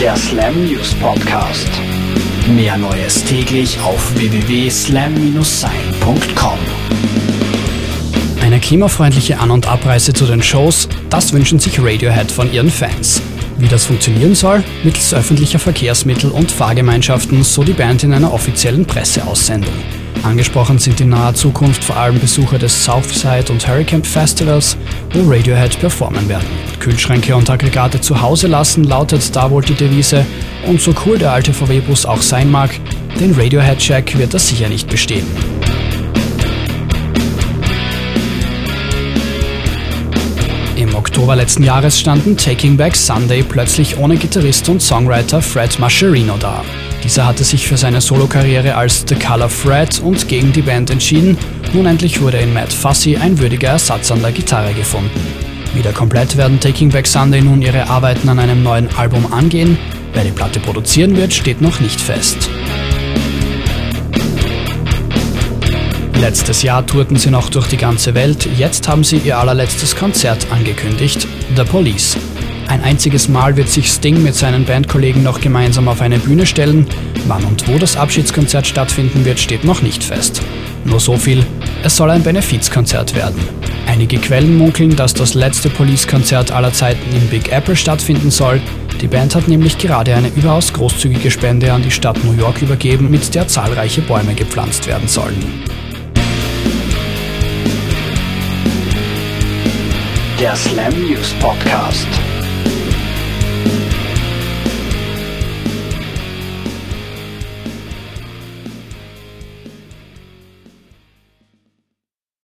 Der Slam News Podcast. Mehr Neues täglich auf www.slam-sein.com. Eine klimafreundliche An- und Abreise zu den Shows, das wünschen sich Radiohead von ihren Fans. Wie das funktionieren soll? Mittels öffentlicher Verkehrsmittel und Fahrgemeinschaften, so die Band in einer offiziellen Presseaussendung. Angesprochen sind in naher Zukunft vor allem Besucher des Southside und Hurricane Festivals, wo Radiohead performen werden. Kühlschränke und Aggregate zu Hause lassen lautet da wohl die Devise und so cool der alte VW-Bus auch sein mag, den Radiohead-Check wird das sicher nicht bestehen. Im Oktober letzten Jahres standen Taking Back Sunday plötzlich ohne Gitarrist und Songwriter Fred Mascherino da. Dieser hatte sich für seine Solokarriere als The Color Fred und gegen die Band entschieden. Nun endlich wurde in Matt Fussy ein würdiger Ersatz an der Gitarre gefunden. Wieder komplett werden Taking Back Sunday nun ihre Arbeiten an einem neuen Album angehen. Wer die Platte produzieren wird, steht noch nicht fest. Letztes Jahr tourten sie noch durch die ganze Welt, jetzt haben sie ihr allerletztes Konzert angekündigt, The Police. Ein einziges Mal wird sich Sting mit seinen Bandkollegen noch gemeinsam auf eine Bühne stellen. Wann und wo das Abschiedskonzert stattfinden wird, steht noch nicht fest. Nur so viel, es soll ein Benefizkonzert werden. Einige Quellen munkeln, dass das letzte Police-Konzert aller Zeiten im Big Apple stattfinden soll. Die Band hat nämlich gerade eine überaus großzügige Spende an die Stadt New York übergeben, mit der zahlreiche Bäume gepflanzt werden sollen. Der Slam News Podcast.